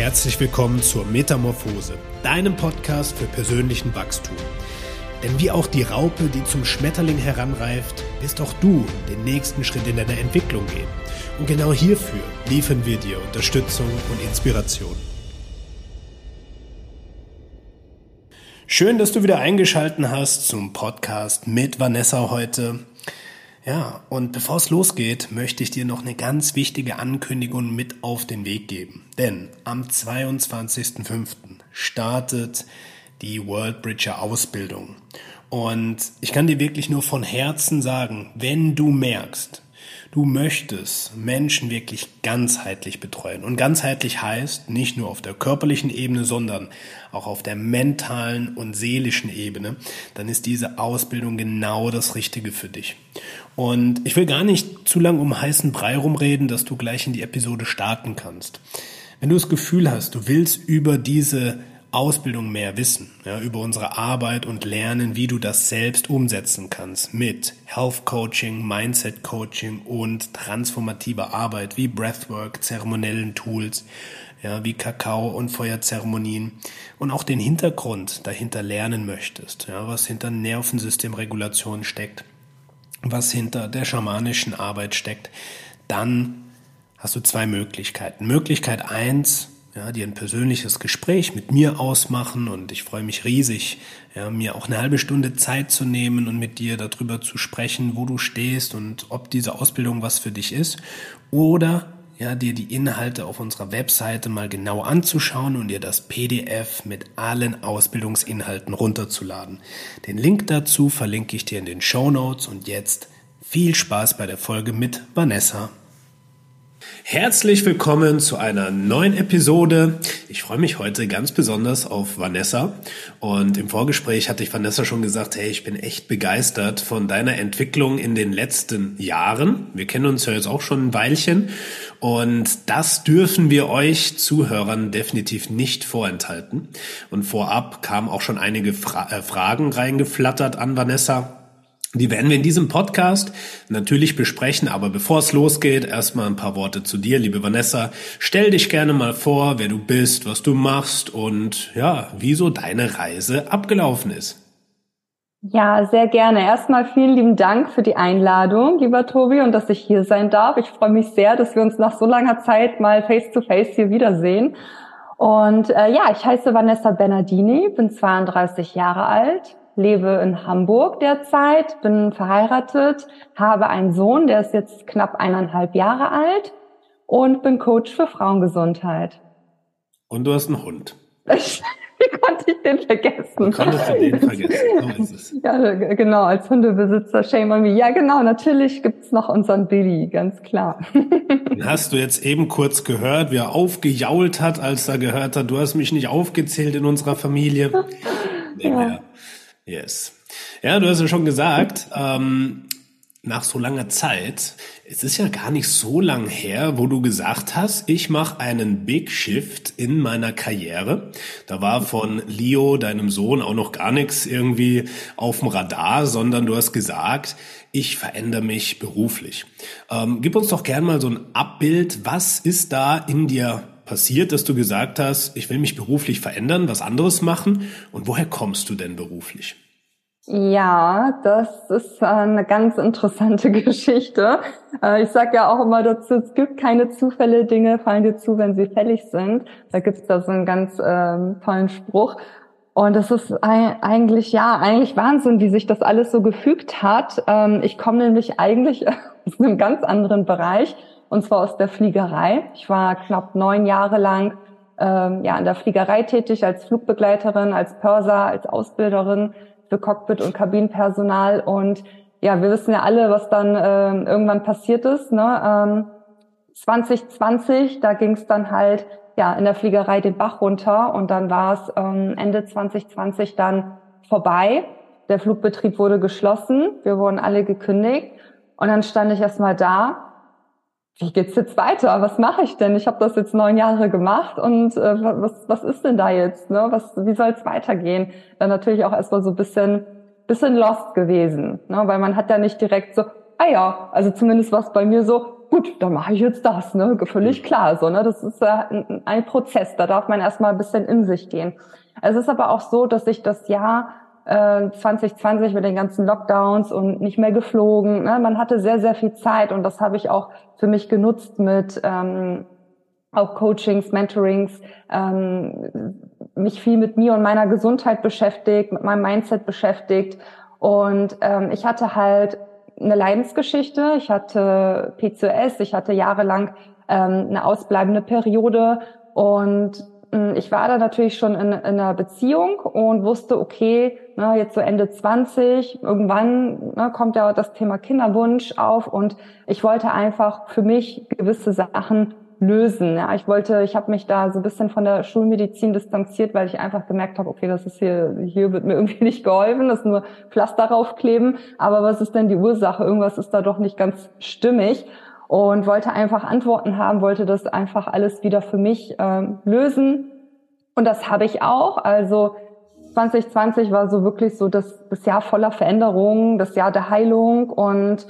herzlich willkommen zur Metamorphose, deinem Podcast für persönlichen Wachstum. Denn wie auch die Raupe, die zum Schmetterling heranreift, wirst auch du den nächsten Schritt in deiner Entwicklung gehen. Und genau hierfür liefern wir dir Unterstützung und Inspiration. Schön, dass du wieder eingeschalten hast zum Podcast mit Vanessa heute. Ja, und bevor es losgeht, möchte ich dir noch eine ganz wichtige Ankündigung mit auf den Weg geben. Denn am 22.05. startet die World Bridger Ausbildung. Und ich kann dir wirklich nur von Herzen sagen, wenn du merkst, Du möchtest Menschen wirklich ganzheitlich betreuen. Und ganzheitlich heißt nicht nur auf der körperlichen Ebene, sondern auch auf der mentalen und seelischen Ebene. Dann ist diese Ausbildung genau das Richtige für dich. Und ich will gar nicht zu lang um heißen Brei rumreden, dass du gleich in die Episode starten kannst. Wenn du das Gefühl hast, du willst über diese Ausbildung mehr wissen, ja, über unsere Arbeit und lernen, wie du das selbst umsetzen kannst mit Health Coaching, Mindset Coaching und transformativer Arbeit wie Breathwork, zeremoniellen Tools, ja, wie Kakao und Feuerzeremonien und auch den Hintergrund dahinter lernen möchtest, ja, was hinter Nervensystemregulation steckt, was hinter der schamanischen Arbeit steckt, dann hast du zwei Möglichkeiten. Möglichkeit eins, ja, dir ein persönliches Gespräch mit mir ausmachen und ich freue mich riesig, ja, mir auch eine halbe Stunde Zeit zu nehmen und mit dir darüber zu sprechen, wo du stehst und ob diese Ausbildung was für dich ist oder ja, dir die Inhalte auf unserer Webseite mal genau anzuschauen und dir das PDF mit allen Ausbildungsinhalten runterzuladen. Den Link dazu verlinke ich dir in den Show Notes und jetzt viel Spaß bei der Folge mit Vanessa. Herzlich willkommen zu einer neuen Episode. Ich freue mich heute ganz besonders auf Vanessa. Und im Vorgespräch hatte ich Vanessa schon gesagt, hey, ich bin echt begeistert von deiner Entwicklung in den letzten Jahren. Wir kennen uns ja jetzt auch schon ein Weilchen. Und das dürfen wir euch Zuhörern definitiv nicht vorenthalten. Und vorab kamen auch schon einige Fra äh, Fragen reingeflattert an Vanessa. Die werden wir in diesem Podcast natürlich besprechen, aber bevor es losgeht, erstmal ein paar Worte zu dir, liebe Vanessa. Stell dich gerne mal vor, wer du bist, was du machst und ja, wieso deine Reise abgelaufen ist. Ja, sehr gerne. Erstmal vielen lieben Dank für die Einladung, lieber Tobi, und dass ich hier sein darf. Ich freue mich sehr, dass wir uns nach so langer Zeit mal face to face hier wiedersehen. Und äh, ja, ich heiße Vanessa Bernardini, bin 32 Jahre alt, lebe in Hamburg derzeit, bin verheiratet, habe einen Sohn, der ist jetzt knapp eineinhalb Jahre alt und bin Coach für Frauengesundheit. Und du hast einen Hund. Wie konnte ich den vergessen? Wie konntest du den vergessen? So ist es. Ja, genau, als Hundebesitzer, shame on me. Ja, genau, natürlich gibt's noch unseren Billy, ganz klar. Den hast du jetzt eben kurz gehört, wie er aufgejault hat, als er gehört hat, du hast mich nicht aufgezählt in unserer Familie. Ja. Yes. Ja, du hast ja schon gesagt, ähm, nach so langer Zeit, es ist ja gar nicht so lang her, wo du gesagt hast, ich mache einen Big Shift in meiner Karriere. Da war von Leo, deinem Sohn, auch noch gar nichts irgendwie auf dem Radar, sondern du hast gesagt, ich verändere mich beruflich. Ähm, gib uns doch gern mal so ein Abbild, was ist da in dir passiert, dass du gesagt hast, ich will mich beruflich verändern, was anderes machen? Und woher kommst du denn beruflich? Ja, das ist eine ganz interessante Geschichte. Äh, ich sage ja auch immer dazu, es gibt keine Zufälle, Dinge fallen dir zu, wenn sie fällig sind. Da gibt es da so einen ganz ähm, tollen Spruch. Und das ist eigentlich, ja, eigentlich Wahnsinn, wie sich das alles so gefügt hat. Ähm, ich komme nämlich eigentlich aus einem ganz anderen Bereich und zwar aus der Fliegerei. Ich war knapp neun Jahre lang ähm, ja in der Fliegerei tätig als Flugbegleiterin, als Pörser, als Ausbilderin für Cockpit und Kabinenpersonal und ja, wir wissen ja alle, was dann ähm, irgendwann passiert ist. Ne? Ähm, 2020, da ging es dann halt ja in der Fliegerei den Bach runter und dann war es ähm, Ende 2020 dann vorbei. Der Flugbetrieb wurde geschlossen, wir wurden alle gekündigt und dann stand ich erstmal da wie geht's jetzt weiter? Was mache ich denn? Ich habe das jetzt neun Jahre gemacht und äh, was, was ist denn da jetzt? Ne? Was, wie soll es weitergehen? Dann natürlich auch erstmal so ein bisschen, bisschen lost gewesen, ne? weil man hat ja nicht direkt so, ah ja, also zumindest war es bei mir so, gut, dann mache ich jetzt das, ne? Völlig mhm. klar. So, ne? Das ist äh, ein, ein Prozess, da darf man erstmal ein bisschen in sich gehen. Es ist aber auch so, dass ich das Jahr 2020 äh, mit den ganzen Lockdowns und nicht mehr geflogen. Ne? Man hatte sehr, sehr viel Zeit und das habe ich auch für mich genutzt mit ähm, auch Coachings, Mentorings, ähm, mich viel mit mir und meiner Gesundheit beschäftigt, mit meinem Mindset beschäftigt. Und ähm, ich hatte halt eine Leidensgeschichte. Ich hatte PCOS, ich hatte jahrelang ähm, eine ausbleibende Periode und hm, ich war da natürlich schon in, in einer Beziehung und wusste, okay, ne, jetzt so Ende 20, irgendwann ne, kommt ja das Thema Kinderwunsch auf und ich wollte einfach für mich gewisse Sachen lösen. Ja, ich wollte, ich habe mich da so ein bisschen von der Schulmedizin distanziert, weil ich einfach gemerkt habe, okay, das ist hier, hier wird mir irgendwie nicht geholfen, das ist nur Pflaster draufkleben. Aber was ist denn die Ursache? Irgendwas ist da doch nicht ganz stimmig und wollte einfach Antworten haben, wollte das einfach alles wieder für mich äh, lösen. Und das habe ich auch. Also 2020 war so wirklich so das, das Jahr voller Veränderungen, das Jahr der Heilung. Und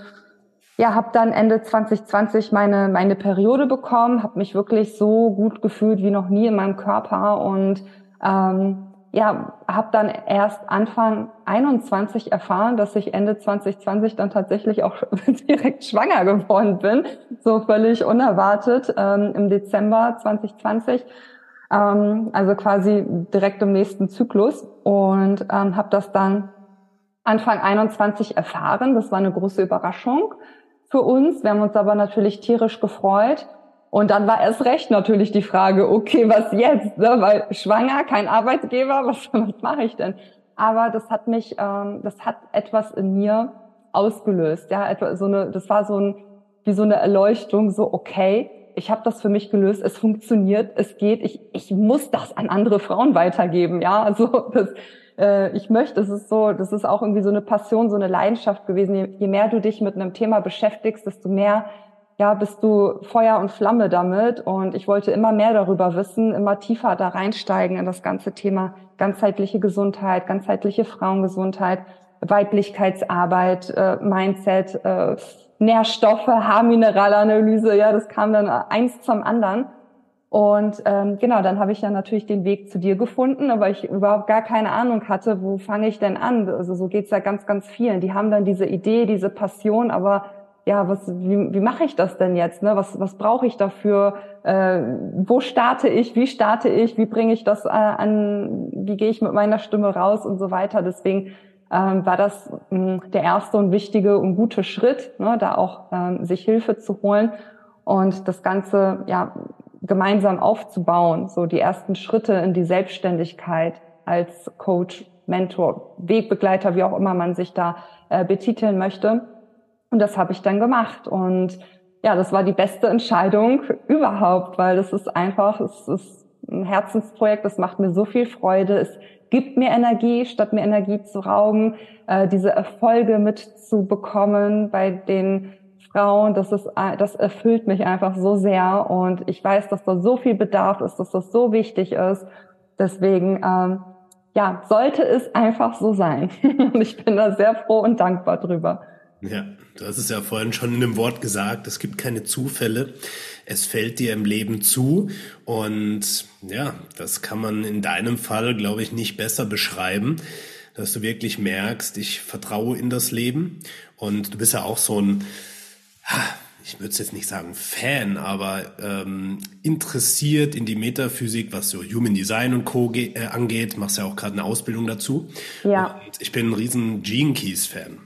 ja, habe dann Ende 2020 meine meine Periode bekommen, habe mich wirklich so gut gefühlt wie noch nie in meinem Körper. Und ähm, ja, habe dann erst Anfang 21 erfahren, dass ich Ende 2020 dann tatsächlich auch direkt schwanger geworden bin, so völlig unerwartet ähm, im Dezember 2020, ähm, also quasi direkt im nächsten Zyklus und ähm, habe das dann Anfang 21 erfahren. Das war eine große Überraschung für uns. Wir haben uns aber natürlich tierisch gefreut und dann war erst recht natürlich die Frage, okay, was jetzt? Ne? Weil schwanger, kein Arbeitgeber, was, was mache ich denn? Aber das hat mich, ähm, das hat etwas in mir ausgelöst. Ja, etwa so eine, das war so ein, wie so eine Erleuchtung, so okay, ich habe das für mich gelöst, es funktioniert, es geht, ich, ich muss das an andere Frauen weitergeben. Ja, also das, äh, ich möchte, es ist so, das ist auch irgendwie so eine Passion, so eine Leidenschaft gewesen. Je, je mehr du dich mit einem Thema beschäftigst, desto mehr ja, bist du Feuer und Flamme damit. Und ich wollte immer mehr darüber wissen, immer tiefer da reinsteigen in das ganze Thema ganzheitliche Gesundheit, ganzheitliche Frauengesundheit, Weiblichkeitsarbeit, äh, Mindset, äh, Nährstoffe, Haarmineralanalyse. Ja, das kam dann eins zum anderen. Und ähm, genau, dann habe ich ja natürlich den Weg zu dir gefunden, aber ich überhaupt gar keine Ahnung hatte, wo fange ich denn an? Also so geht's ja ganz, ganz vielen. Die haben dann diese Idee, diese Passion, aber ja, was, wie, wie mache ich das denn jetzt? Ne? Was, was brauche ich dafür? Äh, wo starte ich? Wie starte ich? Wie bringe ich das äh, an? Wie gehe ich mit meiner Stimme raus und so weiter? Deswegen ähm, war das mh, der erste und wichtige und gute Schritt, ne? da auch ähm, sich Hilfe zu holen und das Ganze ja gemeinsam aufzubauen. So die ersten Schritte in die Selbstständigkeit als Coach, Mentor, Wegbegleiter, wie auch immer man sich da äh, betiteln möchte. Und das habe ich dann gemacht. Und ja, das war die beste Entscheidung überhaupt, weil das ist einfach, es ist ein Herzensprojekt, das macht mir so viel Freude. Es gibt mir Energie, statt mir Energie zu rauben, äh, diese Erfolge mitzubekommen bei den Frauen, das ist, das erfüllt mich einfach so sehr und ich weiß, dass da so viel Bedarf ist, dass das so wichtig ist. Deswegen, ähm, ja, sollte es einfach so sein. und ich bin da sehr froh und dankbar drüber. Ja, du hast es ja vorhin schon in einem Wort gesagt, es gibt keine Zufälle. Es fällt dir im Leben zu. Und ja, das kann man in deinem Fall, glaube ich, nicht besser beschreiben, dass du wirklich merkst, ich vertraue in das Leben. Und du bist ja auch so ein, ich würde es jetzt nicht sagen Fan, aber ähm, interessiert in die Metaphysik, was so Human Design und Co. Äh, angeht. Machst ja auch gerade eine Ausbildung dazu. Ja. Und ich bin ein riesen Gene Keys Fan.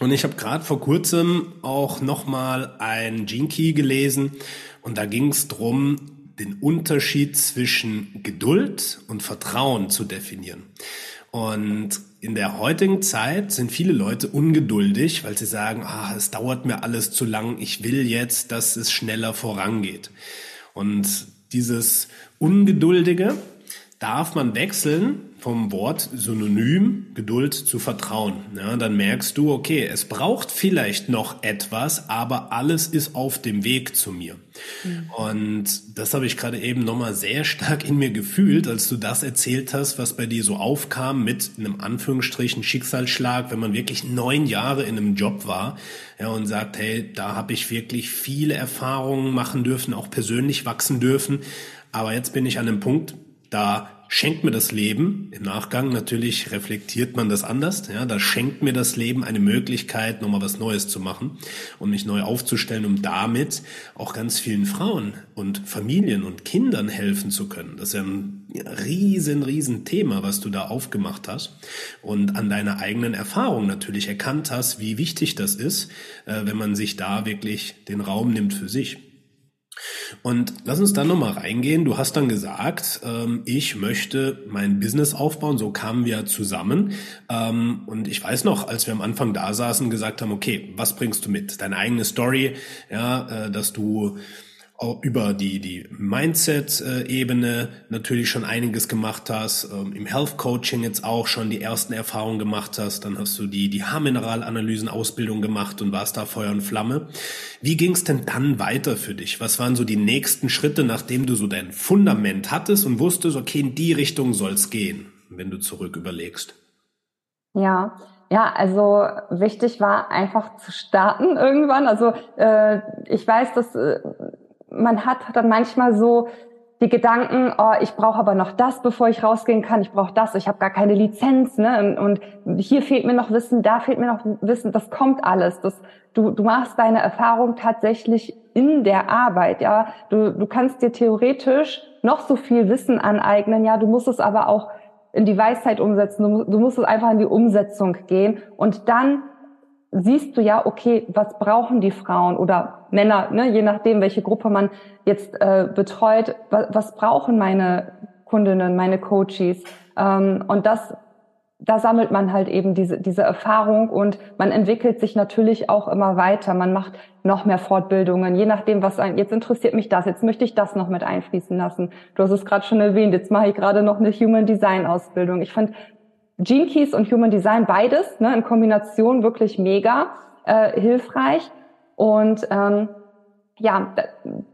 Und ich habe gerade vor kurzem auch nochmal ein Gene Key gelesen und da ging es drum, den Unterschied zwischen Geduld und Vertrauen zu definieren. Und in der heutigen Zeit sind viele Leute ungeduldig, weil sie sagen, ah, es dauert mir alles zu lang, ich will jetzt, dass es schneller vorangeht. Und dieses Ungeduldige, darf man wechseln vom Wort Synonym Geduld zu Vertrauen. Ja, dann merkst du, okay, es braucht vielleicht noch etwas, aber alles ist auf dem Weg zu mir. Mhm. Und das habe ich gerade eben nochmal sehr stark in mir gefühlt, als du das erzählt hast, was bei dir so aufkam mit einem Anführungsstrichen Schicksalsschlag, wenn man wirklich neun Jahre in einem Job war ja, und sagt, hey, da habe ich wirklich viele Erfahrungen machen dürfen, auch persönlich wachsen dürfen. Aber jetzt bin ich an einem Punkt, da schenkt mir das Leben, im Nachgang natürlich reflektiert man das anders, ja, da schenkt mir das Leben eine Möglichkeit, nochmal was Neues zu machen und mich neu aufzustellen, um damit auch ganz vielen Frauen und Familien und Kindern helfen zu können. Das ist ja ein riesen, riesen Thema, was du da aufgemacht hast und an deiner eigenen Erfahrung natürlich erkannt hast, wie wichtig das ist, äh, wenn man sich da wirklich den Raum nimmt für sich. Und lass uns dann nochmal reingehen. Du hast dann gesagt, ähm, ich möchte mein Business aufbauen. So kamen wir zusammen. Ähm, und ich weiß noch, als wir am Anfang da saßen, gesagt haben, okay, was bringst du mit? Deine eigene Story, ja, äh, dass du über die, die Mindset-Ebene natürlich schon einiges gemacht hast, ähm, im Health Coaching jetzt auch schon die ersten Erfahrungen gemacht hast, dann hast du die, die Haarmineralanalysen-Ausbildung gemacht und warst da Feuer und Flamme. Wie ging es denn dann weiter für dich? Was waren so die nächsten Schritte, nachdem du so dein Fundament hattest und wusstest, okay, in die Richtung soll's gehen, wenn du zurück überlegst? Ja, ja, also wichtig war einfach zu starten irgendwann. Also äh, ich weiß, dass äh, man hat dann manchmal so die Gedanken, oh, ich brauche aber noch das, bevor ich rausgehen kann, ich brauche das, ich habe gar keine Lizenz, ne? Und, hier fehlt mir noch Wissen, da fehlt mir noch Wissen, das kommt alles. Das, du, du machst deine Erfahrung tatsächlich in der Arbeit, ja. Du, du kannst dir theoretisch noch so viel Wissen aneignen, ja, du musst es aber auch in die Weisheit umsetzen, du, du musst es einfach in die Umsetzung gehen und dann siehst du ja, okay, was brauchen die Frauen oder Männer, ne, je nachdem, welche Gruppe man jetzt äh, betreut, was, was brauchen meine Kundinnen, meine Coaches? Ähm, und das, da sammelt man halt eben diese, diese Erfahrung und man entwickelt sich natürlich auch immer weiter. Man macht noch mehr Fortbildungen, je nachdem, was ein, jetzt interessiert mich das, jetzt möchte ich das noch mit einfließen lassen. Du hast es gerade schon erwähnt, jetzt mache ich gerade noch eine Human Design Ausbildung. Ich fand Gene Keys und Human Design, beides ne, in Kombination wirklich mega äh, hilfreich. Und ähm, ja,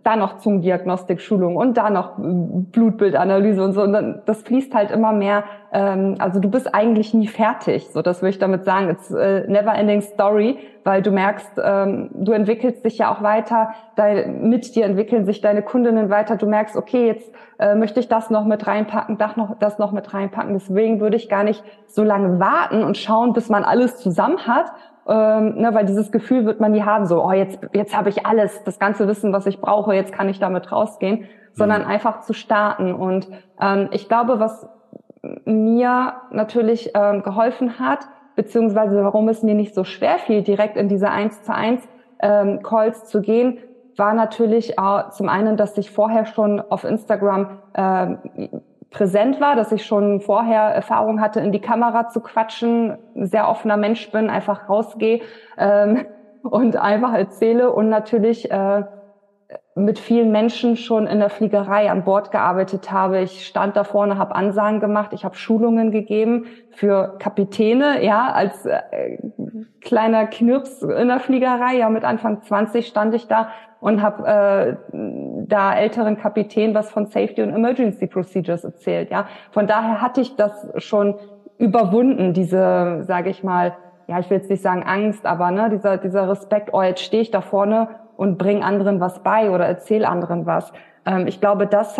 da noch Zungendiagnostik-Schulung und da noch Blutbildanalyse und so. Und dann, das fließt halt immer mehr. Ähm, also du bist eigentlich nie fertig. So, das würde ich damit sagen. It's a never ending story, weil du merkst, ähm, du entwickelst dich ja auch weiter. Dein, mit dir entwickeln sich deine Kundinnen weiter. Du merkst, okay, jetzt äh, möchte ich das noch mit reinpacken, das noch, das noch mit reinpacken. Deswegen würde ich gar nicht so lange warten und schauen, bis man alles zusammen hat ähm, ne, weil dieses Gefühl wird man nie haben, so, oh, jetzt, jetzt habe ich alles, das ganze Wissen, was ich brauche, jetzt kann ich damit rausgehen, sondern mhm. einfach zu starten. Und ähm, ich glaube, was mir natürlich ähm, geholfen hat, beziehungsweise warum es mir nicht so schwer fiel, direkt in diese 1 zu 1 ähm, Calls zu gehen, war natürlich äh, zum einen, dass ich vorher schon auf Instagram äh, präsent war, dass ich schon vorher Erfahrung hatte, in die Kamera zu quatschen, sehr offener Mensch bin, einfach rausgehe ähm, und einfach erzähle und natürlich äh, mit vielen Menschen schon in der Fliegerei an Bord gearbeitet habe. Ich stand da vorne, habe Ansagen gemacht, ich habe Schulungen gegeben für Kapitäne, ja, als äh, kleiner Knirps in der Fliegerei. Ja, mit Anfang 20 stand ich da und habe äh, da älteren Kapitän was von Safety und Emergency Procedures erzählt. Ja, von daher hatte ich das schon überwunden, diese, sage ich mal, ja, ich will jetzt nicht sagen Angst, aber ne, dieser dieser Respekt. Oh, jetzt stehe ich da vorne und bring anderen was bei oder erzähl anderen was. Ähm, ich glaube, das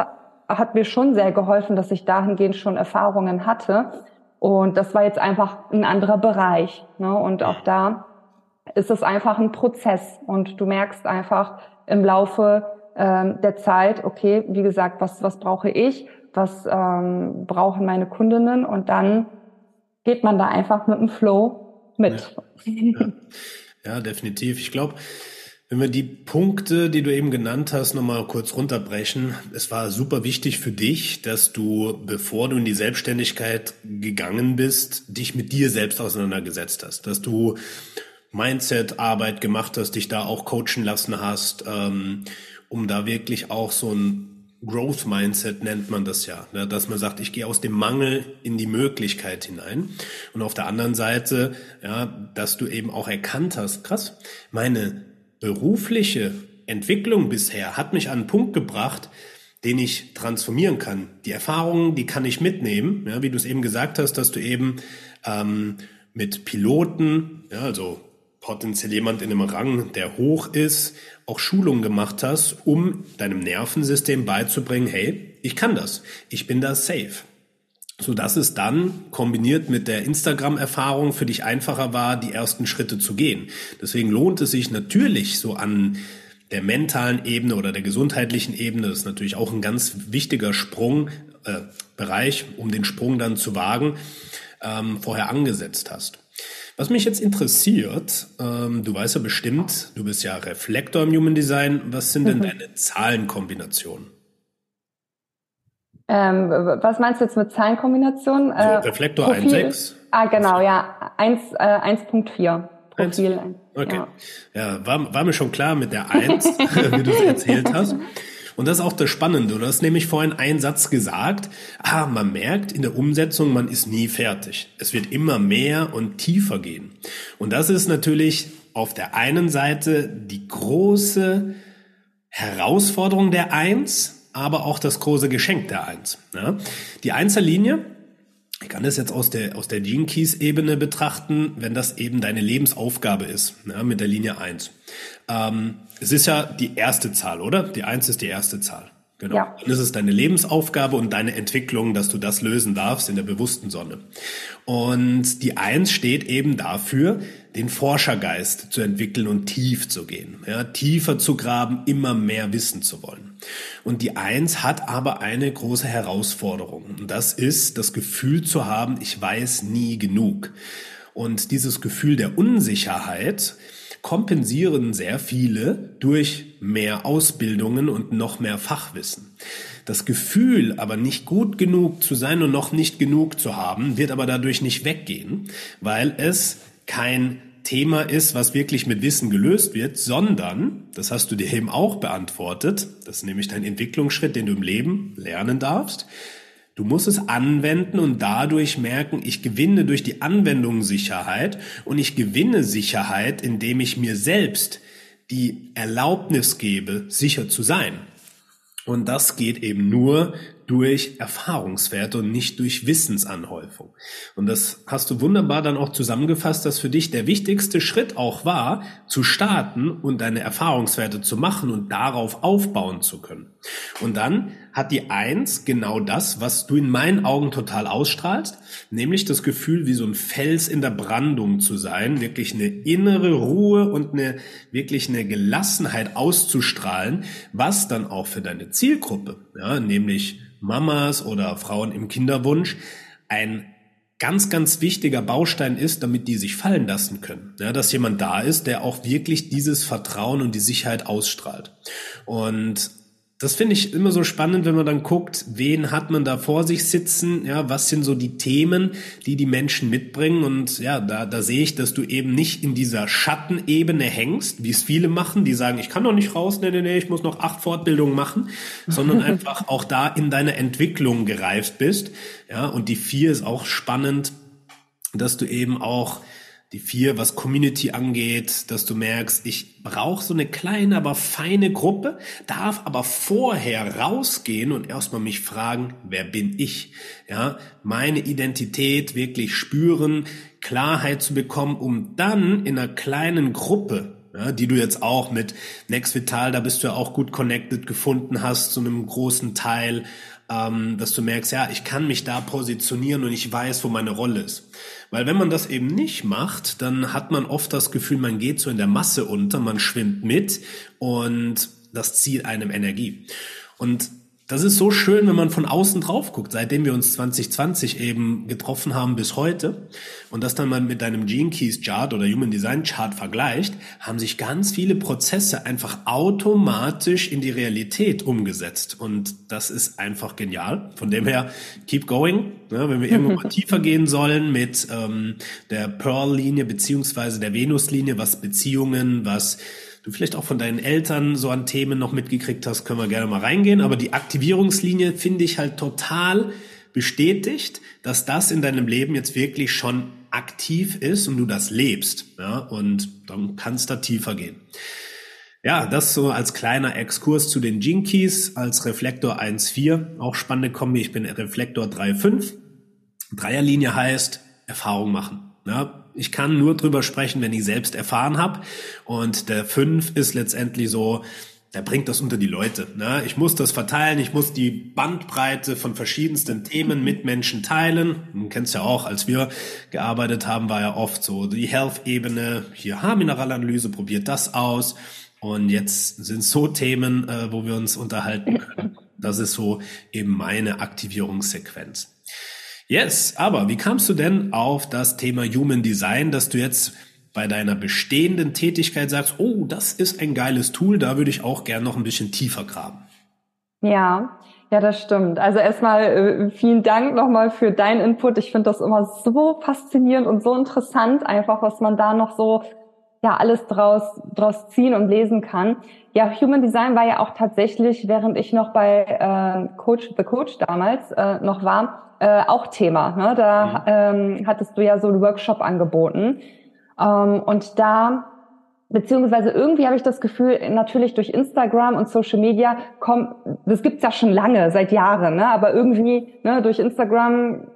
hat mir schon sehr geholfen, dass ich dahingehend schon Erfahrungen hatte. Und das war jetzt einfach ein anderer Bereich. Ne? Und auch da ist es einfach ein Prozess. Und du merkst einfach im Laufe ähm, der Zeit, okay, wie gesagt, was, was brauche ich? Was ähm, brauchen meine Kundinnen? Und dann geht man da einfach mit dem Flow mit. Ja, ja. ja definitiv. Ich glaube, wenn wir die Punkte, die du eben genannt hast, nochmal kurz runterbrechen. Es war super wichtig für dich, dass du, bevor du in die Selbstständigkeit gegangen bist, dich mit dir selbst auseinandergesetzt hast. Dass du Mindset-Arbeit gemacht hast, dich da auch coachen lassen hast, ähm, um da wirklich auch so ein Growth Mindset nennt man das ja, ne? dass man sagt, ich gehe aus dem Mangel in die Möglichkeit hinein. Und auf der anderen Seite, ja, dass du eben auch erkannt hast, krass, meine berufliche Entwicklung bisher hat mich an einen Punkt gebracht, den ich transformieren kann. Die Erfahrungen, die kann ich mitnehmen, ja, wie du es eben gesagt hast, dass du eben ähm, mit Piloten, ja, also potenziell jemand in einem Rang, der hoch ist, auch Schulungen gemacht hast, um deinem Nervensystem beizubringen, hey, ich kann das, ich bin da safe. So dass es dann kombiniert mit der Instagram-Erfahrung für dich einfacher war, die ersten Schritte zu gehen. Deswegen lohnt es sich natürlich so an der mentalen Ebene oder der gesundheitlichen Ebene, das ist natürlich auch ein ganz wichtiger Sprung, äh, Bereich, um den Sprung dann zu wagen, ähm, vorher angesetzt hast. Was mich jetzt interessiert, ähm, du weißt ja bestimmt, du bist ja Reflektor im Human Design. Was sind denn mhm. deine Zahlenkombinationen? Ähm, was meinst du jetzt mit Zahlenkombinationen? So, äh, Reflektor 1,6. Ah, genau, ja. 1, äh, 1.4. Profil. Okay. Ja, ja war, war mir schon klar mit der 1, wie du es erzählt hast. Und das ist auch das Spannende. Du hast nämlich vorhin einen Satz gesagt. Ah, man merkt in der Umsetzung, man ist nie fertig. Es wird immer mehr und tiefer gehen. Und das ist natürlich auf der einen Seite die große Herausforderung der Eins, aber auch das große Geschenk der Eins. Ja? Die Einzellinie, ich kann das jetzt aus der, aus der Gene Keys Ebene betrachten, wenn das eben deine Lebensaufgabe ist, ja, mit der Linie 1. Ähm, es ist ja die erste Zahl, oder? Die 1 ist die erste Zahl. Genau. Ja. Dann ist es deine Lebensaufgabe und deine Entwicklung, dass du das lösen darfst in der bewussten Sonne. Und die Eins steht eben dafür, den Forschergeist zu entwickeln und tief zu gehen, ja, tiefer zu graben, immer mehr wissen zu wollen. Und die Eins hat aber eine große Herausforderung. Und das ist das Gefühl zu haben, ich weiß nie genug. Und dieses Gefühl der Unsicherheit, kompensieren sehr viele durch mehr Ausbildungen und noch mehr Fachwissen. Das Gefühl, aber nicht gut genug zu sein und noch nicht genug zu haben, wird aber dadurch nicht weggehen, weil es kein Thema ist, was wirklich mit Wissen gelöst wird, sondern, das hast du dir eben auch beantwortet, das ist nämlich dein Entwicklungsschritt, den du im Leben lernen darfst, Du musst es anwenden und dadurch merken, ich gewinne durch die Anwendung Sicherheit und ich gewinne Sicherheit, indem ich mir selbst die Erlaubnis gebe, sicher zu sein. Und das geht eben nur durch Erfahrungswerte und nicht durch Wissensanhäufung. Und das hast du wunderbar dann auch zusammengefasst, dass für dich der wichtigste Schritt auch war, zu starten und deine Erfahrungswerte zu machen und darauf aufbauen zu können. Und dann hat die Eins genau das, was du in meinen Augen total ausstrahlst, nämlich das Gefühl, wie so ein Fels in der Brandung zu sein, wirklich eine innere Ruhe und eine, wirklich eine Gelassenheit auszustrahlen, was dann auch für deine Zielgruppe, ja, nämlich Mamas oder Frauen im Kinderwunsch ein ganz, ganz wichtiger Baustein ist, damit die sich fallen lassen können. Ja, dass jemand da ist, der auch wirklich dieses Vertrauen und die Sicherheit ausstrahlt. Und das finde ich immer so spannend, wenn man dann guckt, wen hat man da vor sich sitzen, ja, was sind so die Themen, die die Menschen mitbringen? Und ja, da, da sehe ich, dass du eben nicht in dieser Schattenebene hängst, wie es viele machen, die sagen, ich kann doch nicht raus, nee, nee, nee, ich muss noch acht Fortbildungen machen, sondern einfach auch da in deiner Entwicklung gereift bist, ja, und die vier ist auch spannend, dass du eben auch die vier, was Community angeht, dass du merkst, ich brauche so eine kleine, aber feine Gruppe, darf aber vorher rausgehen und erstmal mich fragen, wer bin ich? Ja, meine Identität wirklich spüren, Klarheit zu bekommen, um dann in einer kleinen Gruppe ja, die du jetzt auch mit Next Vital, da bist du ja auch gut connected gefunden hast, zu einem großen Teil, ähm, dass du merkst, ja, ich kann mich da positionieren und ich weiß, wo meine Rolle ist. Weil wenn man das eben nicht macht, dann hat man oft das Gefühl, man geht so in der Masse unter, man schwimmt mit und das zieht einem Energie. Und das ist so schön, wenn man von außen drauf guckt, seitdem wir uns 2020 eben getroffen haben bis heute und das dann mal mit deinem Gene Keys Chart oder Human Design Chart vergleicht, haben sich ganz viele Prozesse einfach automatisch in die Realität umgesetzt und das ist einfach genial. Von dem her, keep going. Ja, wenn wir irgendwo mal tiefer gehen sollen mit ähm, der Pearl-Linie beziehungsweise der Venus-Linie, was Beziehungen, was du vielleicht auch von deinen Eltern so an Themen noch mitgekriegt hast, können wir gerne mal reingehen. Aber die Aktivierungslinie finde ich halt total bestätigt, dass das in deinem Leben jetzt wirklich schon aktiv ist und du das lebst. Ja, und dann kann es da tiefer gehen. Ja, das so als kleiner Exkurs zu den Jinkies als Reflektor 1.4. Auch spannende Kombi. Ich bin Reflektor 3.5. Dreierlinie heißt Erfahrung machen. Ja, ich kann nur drüber sprechen, wenn ich selbst erfahren habe. Und der 5 ist letztendlich so, der bringt das unter die Leute. Ne? Ich muss das verteilen, ich muss die Bandbreite von verschiedensten Themen mit Menschen teilen. Du kennst ja auch, als wir gearbeitet haben, war ja oft so die Health-Ebene, hier Haarmineralanalyse, probiert das aus. Und jetzt sind so Themen, äh, wo wir uns unterhalten können. Das ist so eben meine Aktivierungssequenz. Yes, aber wie kamst du denn auf das Thema Human Design, dass du jetzt bei deiner bestehenden Tätigkeit sagst, oh, das ist ein geiles Tool, da würde ich auch gern noch ein bisschen tiefer graben. Ja, ja, das stimmt. Also erstmal äh, vielen Dank nochmal für deinen Input. Ich finde das immer so faszinierend und so interessant, einfach was man da noch so ja alles draus draus ziehen und lesen kann. Ja, Human Design war ja auch tatsächlich, während ich noch bei äh, Coach the Coach damals äh, noch war, äh, auch Thema. Ne? Da mhm. ähm, hattest du ja so einen Workshop angeboten ähm, und da, beziehungsweise irgendwie habe ich das Gefühl, natürlich durch Instagram und Social Media kommt, das gibt's ja schon lange, seit Jahren, ne? aber irgendwie ne, durch Instagram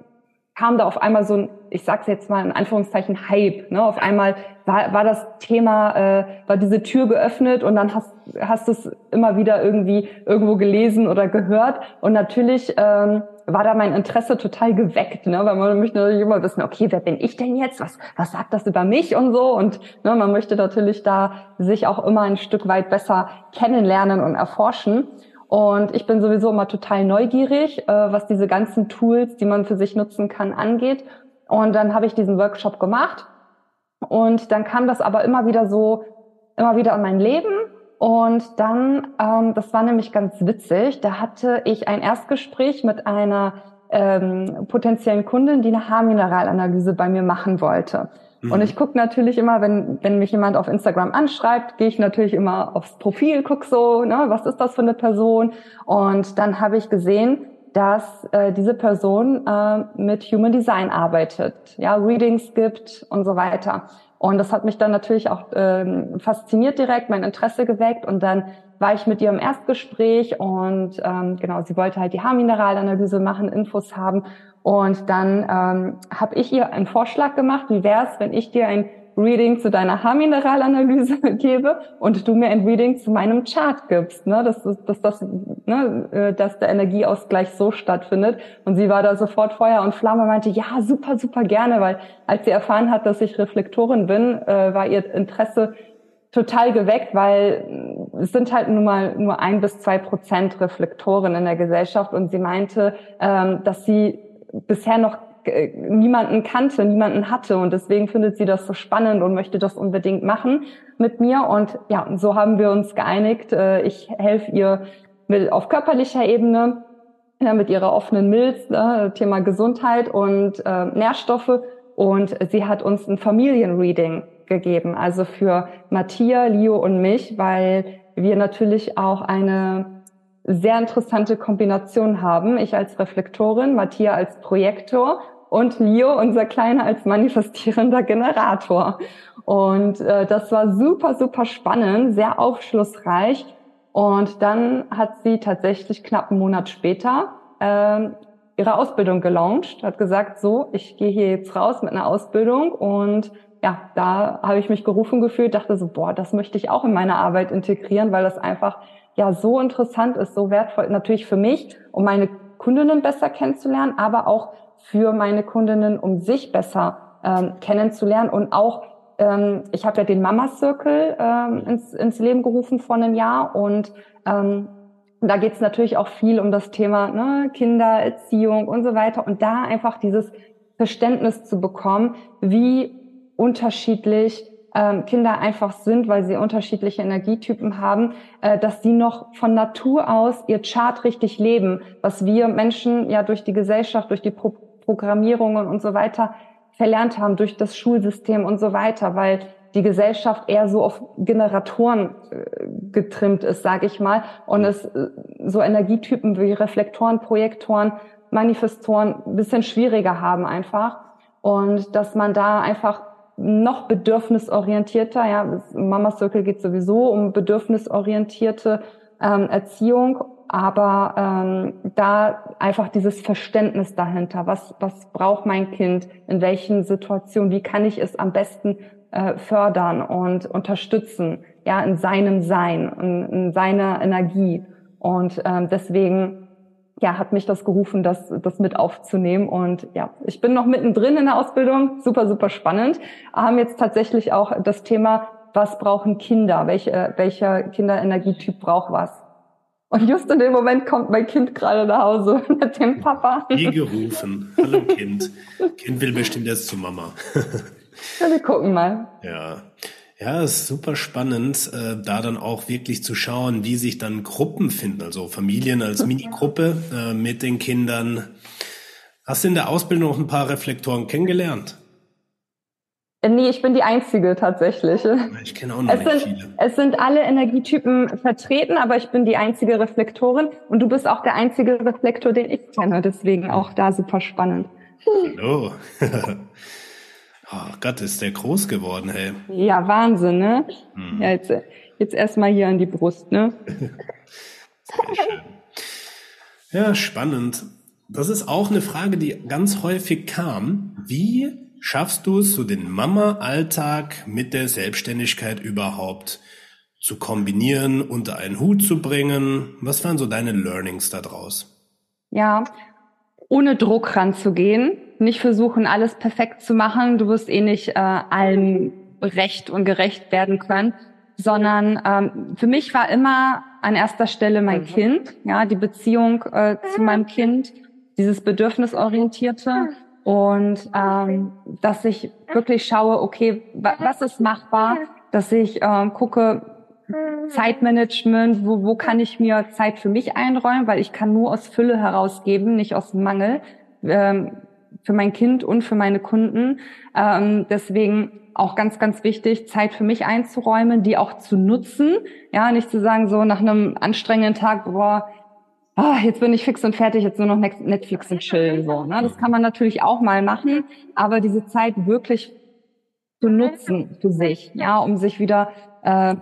kam da auf einmal so ein, ich sag's jetzt mal in Anführungszeichen, Hype. Ne? Auf einmal war, war das Thema, äh, war diese Tür geöffnet und dann hast, hast du es immer wieder irgendwie irgendwo gelesen oder gehört. Und natürlich ähm, war da mein Interesse total geweckt, ne? weil man möchte natürlich immer wissen, okay, wer bin ich denn jetzt? Was, was sagt das über mich und so? Und ne, man möchte natürlich da sich auch immer ein Stück weit besser kennenlernen und erforschen. Und ich bin sowieso immer total neugierig, äh, was diese ganzen Tools, die man für sich nutzen kann, angeht. Und dann habe ich diesen Workshop gemacht. Und dann kam das aber immer wieder so, immer wieder in mein Leben. Und dann, ähm, das war nämlich ganz witzig, da hatte ich ein Erstgespräch mit einer ähm, potenziellen Kundin, die eine Haarmineralanalyse bei mir machen wollte. Mhm. Und ich gucke natürlich immer, wenn, wenn mich jemand auf Instagram anschreibt, gehe ich natürlich immer aufs Profil, guck so, ne, was ist das für eine Person? Und dann habe ich gesehen, dass äh, diese Person äh, mit Human Design arbeitet, ja, Readings gibt und so weiter. Und das hat mich dann natürlich auch ähm, fasziniert direkt, mein Interesse geweckt. Und dann war ich mit ihr im Erstgespräch und ähm, genau, sie wollte halt die Haarmineralanalyse machen, Infos haben. Und dann ähm, habe ich ihr einen Vorschlag gemacht, wie wäre es, wenn ich dir ein Reading zu deiner Haarmineralanalyse gebe und du mir ein Reading zu meinem Chart gibst, ne? dass, dass, dass, ne? Äh, dass der Energieausgleich so stattfindet. Und sie war da sofort Feuer und Flamme, meinte, ja, super, super gerne, weil als sie erfahren hat, dass ich Reflektorin bin, äh, war ihr Interesse total geweckt, weil es sind halt nun mal nur ein bis zwei Prozent Reflektoren in der Gesellschaft und sie meinte, ähm, dass sie bisher noch äh, niemanden kannte, niemanden hatte. Und deswegen findet sie das so spannend und möchte das unbedingt machen mit mir. Und ja, so haben wir uns geeinigt. Äh, ich helfe ihr mit, auf körperlicher Ebene ja, mit ihrer offenen Milz, ne, Thema Gesundheit und äh, Nährstoffe. Und sie hat uns ein Familienreading gegeben, also für Matthias, Leo und mich, weil wir natürlich auch eine sehr interessante Kombination haben. Ich als Reflektorin, Matthias als Projektor und Leo, unser Kleiner, als manifestierender Generator. Und äh, das war super, super spannend, sehr aufschlussreich. Und dann hat sie tatsächlich knapp einen Monat später äh, ihre Ausbildung gelauncht, hat gesagt, so, ich gehe hier jetzt raus mit einer Ausbildung und ja, da habe ich mich gerufen gefühlt, dachte so, boah, das möchte ich auch in meine Arbeit integrieren, weil das einfach ja so interessant ist, so wertvoll, natürlich für mich, um meine Kundinnen besser kennenzulernen, aber auch für meine Kundinnen, um sich besser ähm, kennenzulernen und auch ähm, ich habe ja den Mama Circle ähm, ins, ins Leben gerufen vor einem Jahr und ähm, da geht es natürlich auch viel um das Thema ne, Kindererziehung und so weiter und da einfach dieses Verständnis zu bekommen, wie unterschiedlich ähm, Kinder einfach sind, weil sie unterschiedliche Energietypen haben, äh, dass sie noch von Natur aus ihr Chart richtig leben, was wir Menschen ja durch die Gesellschaft, durch die Pro Programmierungen und so weiter verlernt haben, durch das Schulsystem und so weiter, weil die Gesellschaft eher so auf Generatoren äh, getrimmt ist, sage ich mal, und es äh, so Energietypen wie Reflektoren, Projektoren, Manifestoren ein bisschen schwieriger haben einfach. Und dass man da einfach noch bedürfnisorientierter, ja, Mama Circle geht sowieso um bedürfnisorientierte ähm, Erziehung, aber ähm, da einfach dieses Verständnis dahinter, was, was braucht mein Kind, in welchen Situationen, wie kann ich es am besten äh, fördern und unterstützen, ja, in seinem Sein, in, in seiner Energie. Und ähm, deswegen ja, hat mich das gerufen, das, das mit aufzunehmen. Und ja, ich bin noch mittendrin in der Ausbildung, super, super spannend. Haben jetzt tatsächlich auch das Thema, was brauchen Kinder? Welche, welcher Kinderenergietyp braucht was? Und just in dem Moment kommt mein Kind gerade nach Hause mit dem Papa. Wie gerufen. Hallo Kind. Kind will bestimmt jetzt zu Mama. ja, wir gucken mal. Ja. Ja, es ist super spannend, äh, da dann auch wirklich zu schauen, wie sich dann Gruppen finden, also Familien als Minigruppe äh, mit den Kindern. Hast du in der Ausbildung noch ein paar Reflektoren kennengelernt? Äh, nee, ich bin die Einzige tatsächlich. Ich kenne auch noch es nicht sind, viele. Es sind alle Energietypen vertreten, aber ich bin die einzige Reflektorin und du bist auch der einzige Reflektor, den ich kenne. Deswegen auch da super spannend. Hallo. Oh Gott, ist der groß geworden, hey. Ja, Wahnsinn, ne? Hm. Ja, jetzt, jetzt erstmal hier an die Brust, ne? Sehr schön. Ja, spannend. Das ist auch eine Frage, die ganz häufig kam. Wie schaffst du es, so den Mama-Alltag mit der Selbstständigkeit überhaupt zu kombinieren, unter einen Hut zu bringen? Was waren so deine Learnings daraus? Ja, ohne Druck ranzugehen, nicht versuchen, alles perfekt zu machen. Du wirst eh nicht äh, allem recht und gerecht werden können, sondern ähm, für mich war immer an erster Stelle mein mhm. Kind, ja, die Beziehung äh, zu meinem Kind, dieses Bedürfnisorientierte und ähm, dass ich wirklich schaue, okay, was ist machbar, dass ich ähm, gucke, Zeitmanagement, wo, wo kann ich mir Zeit für mich einräumen, weil ich kann nur aus Fülle herausgeben, nicht aus Mangel, ähm, für mein Kind und für meine Kunden. Ähm, deswegen auch ganz, ganz wichtig, Zeit für mich einzuräumen, die auch zu nutzen. Ja, nicht zu sagen, so nach einem anstrengenden Tag, boah, oh, jetzt bin ich fix und fertig, jetzt nur noch Netflix und chillen. So, ne? Das kann man natürlich auch mal machen, aber diese Zeit wirklich zu nutzen für sich, ja, um sich wieder äh,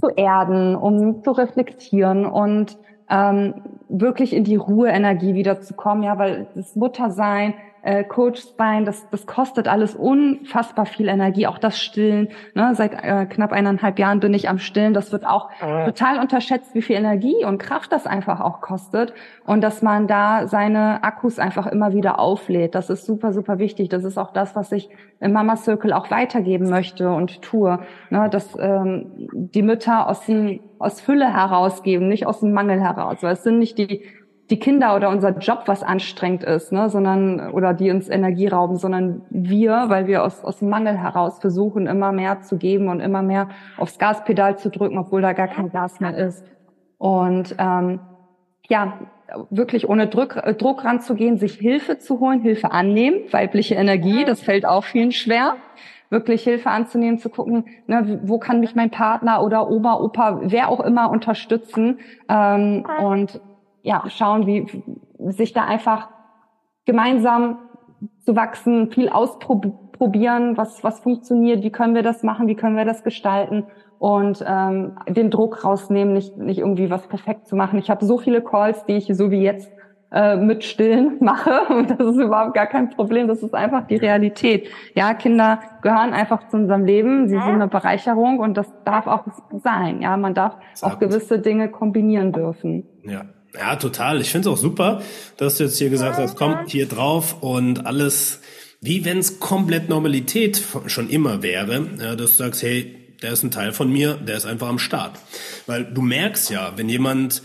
zu erden, um zu reflektieren und ähm, wirklich in die Ruhe-Energie wiederzukommen, ja, weil das Muttersein, äh, Coach sein, das, das kostet alles unfassbar viel Energie. Auch das Stillen. Ne? Seit äh, knapp eineinhalb Jahren bin ich am Stillen. Das wird auch mhm. total unterschätzt, wie viel Energie und Kraft das einfach auch kostet. Und dass man da seine Akkus einfach immer wieder auflädt. Das ist super, super wichtig. Das ist auch das, was ich im Mama Circle auch weitergeben möchte und tue. Ne? Dass ähm, die Mütter aus, dem, aus Fülle herausgeben, nicht aus dem Mangel heraus. Weil es sind nicht die die Kinder oder unser Job was anstrengend ist, ne, sondern oder die uns Energie rauben, sondern wir, weil wir aus, aus dem Mangel heraus versuchen, immer mehr zu geben und immer mehr aufs Gaspedal zu drücken, obwohl da gar kein Gas mehr ist. Und ähm, ja, wirklich ohne Druck, äh, Druck ranzugehen, sich Hilfe zu holen, Hilfe annehmen, weibliche Energie, das fällt auch vielen schwer wirklich Hilfe anzunehmen, zu gucken, ne, wo kann mich mein Partner oder Oma, Opa, wer auch immer unterstützen ähm, und ja, schauen, wie sich da einfach gemeinsam zu wachsen, viel ausprobieren, was, was funktioniert, wie können wir das machen, wie können wir das gestalten und ähm, den Druck rausnehmen, nicht, nicht irgendwie was perfekt zu machen. Ich habe so viele Calls, die ich so wie jetzt äh, mit Stillen mache und das ist überhaupt gar kein Problem, das ist einfach die Realität. Ja, Kinder gehören einfach zu unserem Leben, sie sind eine Bereicherung und das darf auch sein. Ja, man darf auch gewisse Dinge kombinieren dürfen. Ja, ja, total. Ich finde es auch super, dass du jetzt hier gesagt hast, komm hier drauf und alles, wie wenn es komplett Normalität schon immer wäre, ja, dass du sagst, hey, der ist ein Teil von mir, der ist einfach am Start. Weil du merkst ja, wenn jemand,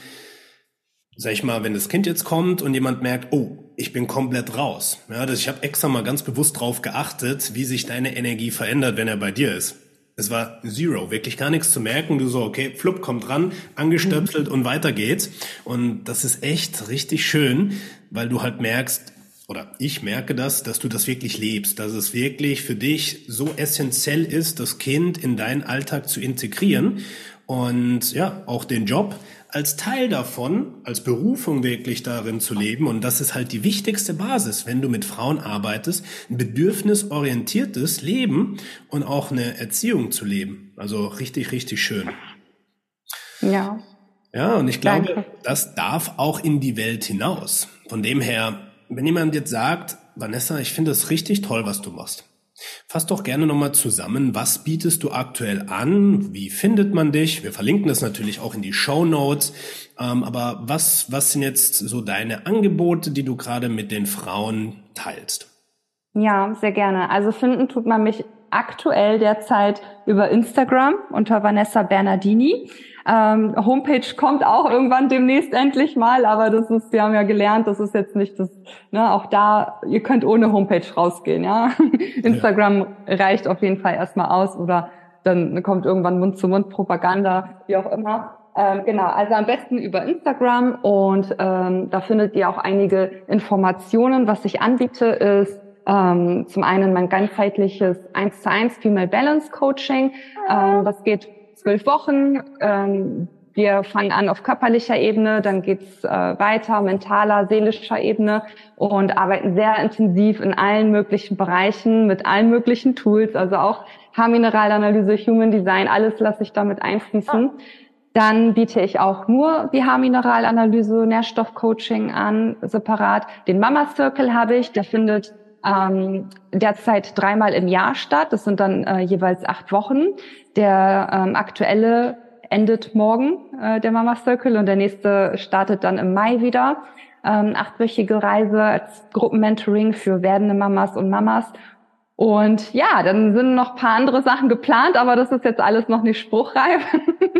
sag ich mal, wenn das Kind jetzt kommt und jemand merkt, oh, ich bin komplett raus. Ja, das, ich habe extra mal ganz bewusst drauf geachtet, wie sich deine Energie verändert, wenn er bei dir ist. Es war zero, wirklich gar nichts zu merken. Du so, okay, flupp, kommt ran, angestöpselt und weiter geht's. Und das ist echt richtig schön, weil du halt merkst, oder ich merke das, dass du das wirklich lebst, dass es wirklich für dich so essentiell ist, das Kind in deinen Alltag zu integrieren und ja, auch den Job als Teil davon, als Berufung wirklich darin zu leben. Und das ist halt die wichtigste Basis, wenn du mit Frauen arbeitest, ein bedürfnisorientiertes Leben und auch eine Erziehung zu leben. Also richtig, richtig schön. Ja. Ja, und ich glaube, Danke. das darf auch in die Welt hinaus. Von dem her, wenn jemand jetzt sagt, Vanessa, ich finde es richtig toll, was du machst. Fass doch gerne nochmal zusammen, was bietest du aktuell an? Wie findet man dich? Wir verlinken das natürlich auch in die Show Notes. Ähm, aber was, was sind jetzt so deine Angebote, die du gerade mit den Frauen teilst? Ja, sehr gerne. Also finden tut man mich aktuell derzeit über Instagram unter Vanessa Bernardini. Ähm, Homepage kommt auch irgendwann demnächst endlich mal, aber das ist, wir haben ja gelernt, das ist jetzt nicht das, ne, auch da, ihr könnt ohne Homepage rausgehen, ja. Instagram ja. reicht auf jeden Fall erstmal aus oder dann kommt irgendwann Mund-zu-Mund-Propaganda, wie auch immer. Ähm, genau, also am besten über Instagram und ähm, da findet ihr auch einige Informationen. Was ich anbiete, ist ähm, zum einen mein ganzheitliches 1 zu 1 Female Balance Coaching. Ähm, das geht zwölf Wochen. Ähm, wir fangen an auf körperlicher Ebene, dann geht's äh, weiter, mentaler, seelischer Ebene und arbeiten sehr intensiv in allen möglichen Bereichen mit allen möglichen Tools, also auch Haarmineralanalyse, Human Design, alles lasse ich damit einfließen. Dann biete ich auch nur die Haarmineralanalyse, Nährstoffcoaching an, separat. Den Mama Circle habe ich, der findet ähm, derzeit dreimal im Jahr statt. Das sind dann äh, jeweils acht Wochen. Der ähm, aktuelle endet morgen, äh, der Mama Circle, und der nächste startet dann im Mai wieder. Ähm, achtwöchige Reise als Gruppenmentoring für werdende Mamas und Mamas. Und ja, dann sind noch paar andere Sachen geplant, aber das ist jetzt alles noch nicht spruchreif.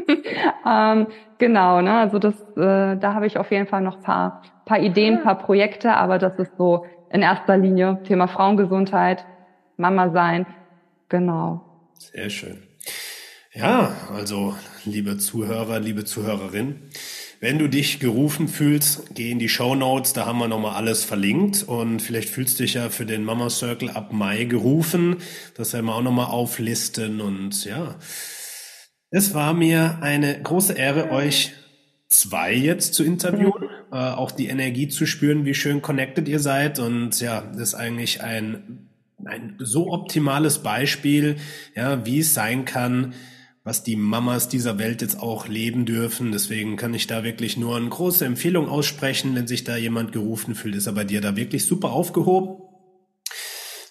ähm, genau, ne? Also das, äh, da habe ich auf jeden Fall noch paar, paar Ideen, paar Projekte, aber das ist so in erster Linie. Thema Frauengesundheit, Mama sein. Genau. Sehr schön. Ja, also liebe Zuhörer, liebe Zuhörerin, wenn du dich gerufen fühlst, geh in die Show Notes, da haben wir nochmal alles verlinkt und vielleicht fühlst du dich ja für den Mama Circle ab Mai gerufen. Das werden wir auch nochmal auflisten und ja, es war mir eine große Ehre, euch zwei jetzt zu interviewen, äh, auch die Energie zu spüren, wie schön connected ihr seid. Und ja, das ist eigentlich ein, ein so optimales Beispiel, ja, wie es sein kann, was die Mamas dieser Welt jetzt auch leben dürfen. Deswegen kann ich da wirklich nur eine große Empfehlung aussprechen, wenn sich da jemand gerufen fühlt, ist er bei dir da wirklich super aufgehoben.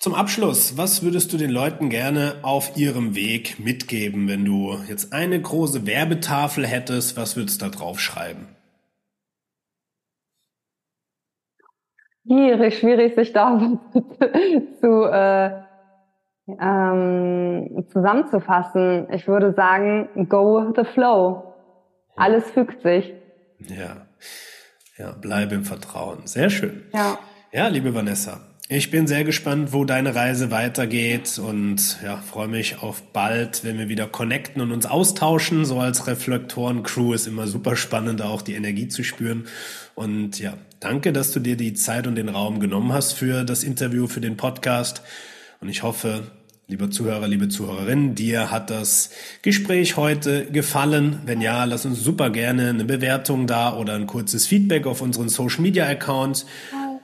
Zum Abschluss, was würdest du den Leuten gerne auf ihrem Weg mitgeben, wenn du jetzt eine große Werbetafel hättest? Was würdest du da drauf schreiben? Schwierig, schwierig, sich da zu, äh, ähm, zusammenzufassen. Ich würde sagen, go with the flow. Alles fügt sich. Ja, ja, bleibe im Vertrauen. Sehr schön. Ja. Ja, liebe Vanessa, ich bin sehr gespannt, wo deine Reise weitergeht und ja, freue mich auf bald, wenn wir wieder connecten und uns austauschen. So als Reflektoren-Crew ist immer super spannend, auch die Energie zu spüren. Und ja, danke, dass du dir die Zeit und den Raum genommen hast für das Interview, für den Podcast. Und ich hoffe, lieber Zuhörer, liebe Zuhörerin, dir hat das Gespräch heute gefallen. Wenn ja, lass uns super gerne eine Bewertung da oder ein kurzes Feedback auf unseren Social Media Accounts.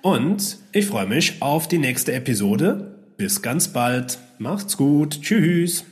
Und ich freue mich auf die nächste Episode. Bis ganz bald. Macht's gut. Tschüss.